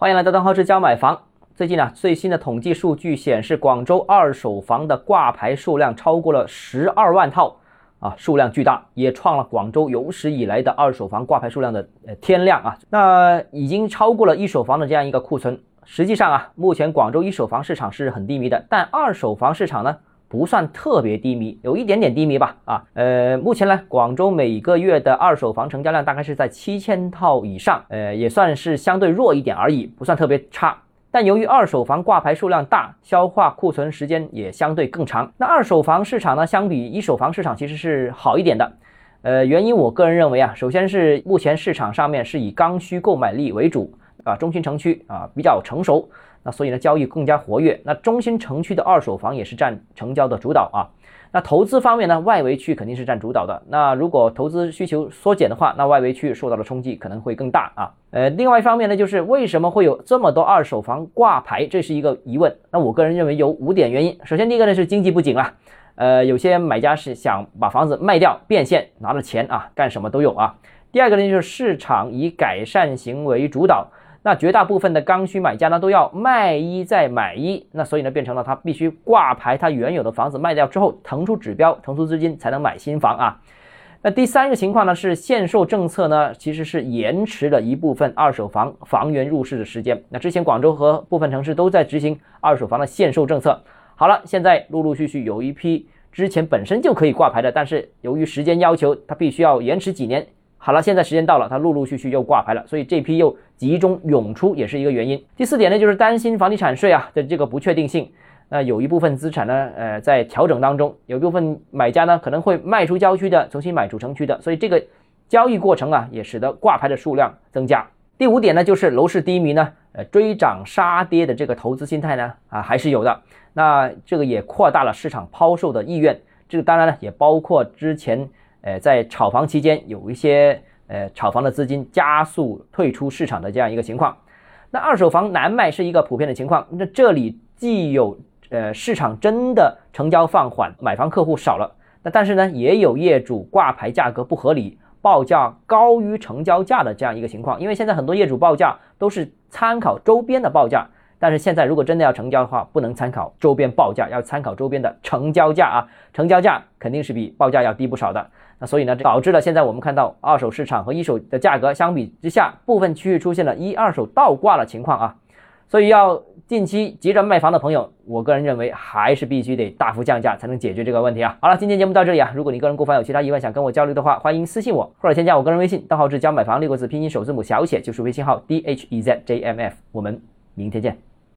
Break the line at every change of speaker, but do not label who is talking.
欢迎来到邓浩志教买房。最近呢，最新的统计数据显示，广州二手房的挂牌数量超过了十二万套啊，数量巨大，也创了广州有史以来的二手房挂牌数量的呃天量啊。那已经超过了一手房的这样一个库存。实际上啊，目前广州一手房市场是很低迷的，但二手房市场呢？不算特别低迷，有一点点低迷吧。啊，呃，目前呢，广州每个月的二手房成交量大概是在七千套以上，呃，也算是相对弱一点而已，不算特别差。但由于二手房挂牌数量大，消化库存时间也相对更长。那二手房市场呢，相比一手房市场其实是好一点的。呃，原因我个人认为啊，首先是目前市场上面是以刚需购买力为主啊，中心城区啊比较成熟。那所以呢，交易更加活跃。那中心城区的二手房也是占成交的主导啊。那投资方面呢，外围区肯定是占主导的。那如果投资需求缩减的话，那外围区受到的冲击可能会更大啊。呃，另外一方面呢，就是为什么会有这么多二手房挂牌，这是一个疑问。那我个人认为有五点原因。首先，第一个呢是经济不景了。呃，有些买家是想把房子卖掉变现，拿了钱啊，干什么都有啊。第二个呢就是市场以改善型为主导。那绝大部分的刚需买家呢，都要卖一再买一，那所以呢，变成了他必须挂牌，他原有的房子卖掉之后，腾出指标，腾出资金才能买新房啊。那第三个情况呢，是限售政策呢，其实是延迟了一部分二手房房源入市的时间。那之前广州和部分城市都在执行二手房的限售政策，好了，现在陆陆续续有一批之前本身就可以挂牌的，但是由于时间要求，它必须要延迟几年。好了，现在时间到了，它陆陆续续又挂牌了，所以这批又集中涌出，也是一个原因。第四点呢，就是担心房地产税啊的这个不确定性，那有一部分资产呢，呃，在调整当中，有一部分买家呢可能会卖出郊区的，重新买主城区的，所以这个交易过程啊，也使得挂牌的数量增加。第五点呢，就是楼市低迷呢，呃，追涨杀跌的这个投资心态呢，啊，还是有的。那这个也扩大了市场抛售的意愿，这个当然呢，也包括之前。呃，在炒房期间，有一些呃炒房的资金加速退出市场的这样一个情况。那二手房难卖是一个普遍的情况。那这里既有呃市场真的成交放缓，买房客户少了，那但是呢，也有业主挂牌价格不合理，报价高于成交价的这样一个情况。因为现在很多业主报价都是参考周边的报价。但是现在如果真的要成交的话，不能参考周边报价，要参考周边的成交价啊，成交价肯定是比报价要低不少的。那所以呢，导致了现在我们看到二手市场和一手的价格相比之下，部分区域出现了一二手倒挂的情况啊。所以要近期急着卖房的朋友，我个人认为还是必须得大幅降价才能解决这个问题啊。好了，今天节目到这里啊。如果你个人购房有其他疑问想跟我交流的话，欢迎私信我或者添加我个人微信，账号是教买房六个字拼音首字母小写就是微信号 d h e z j m f。我们明天见。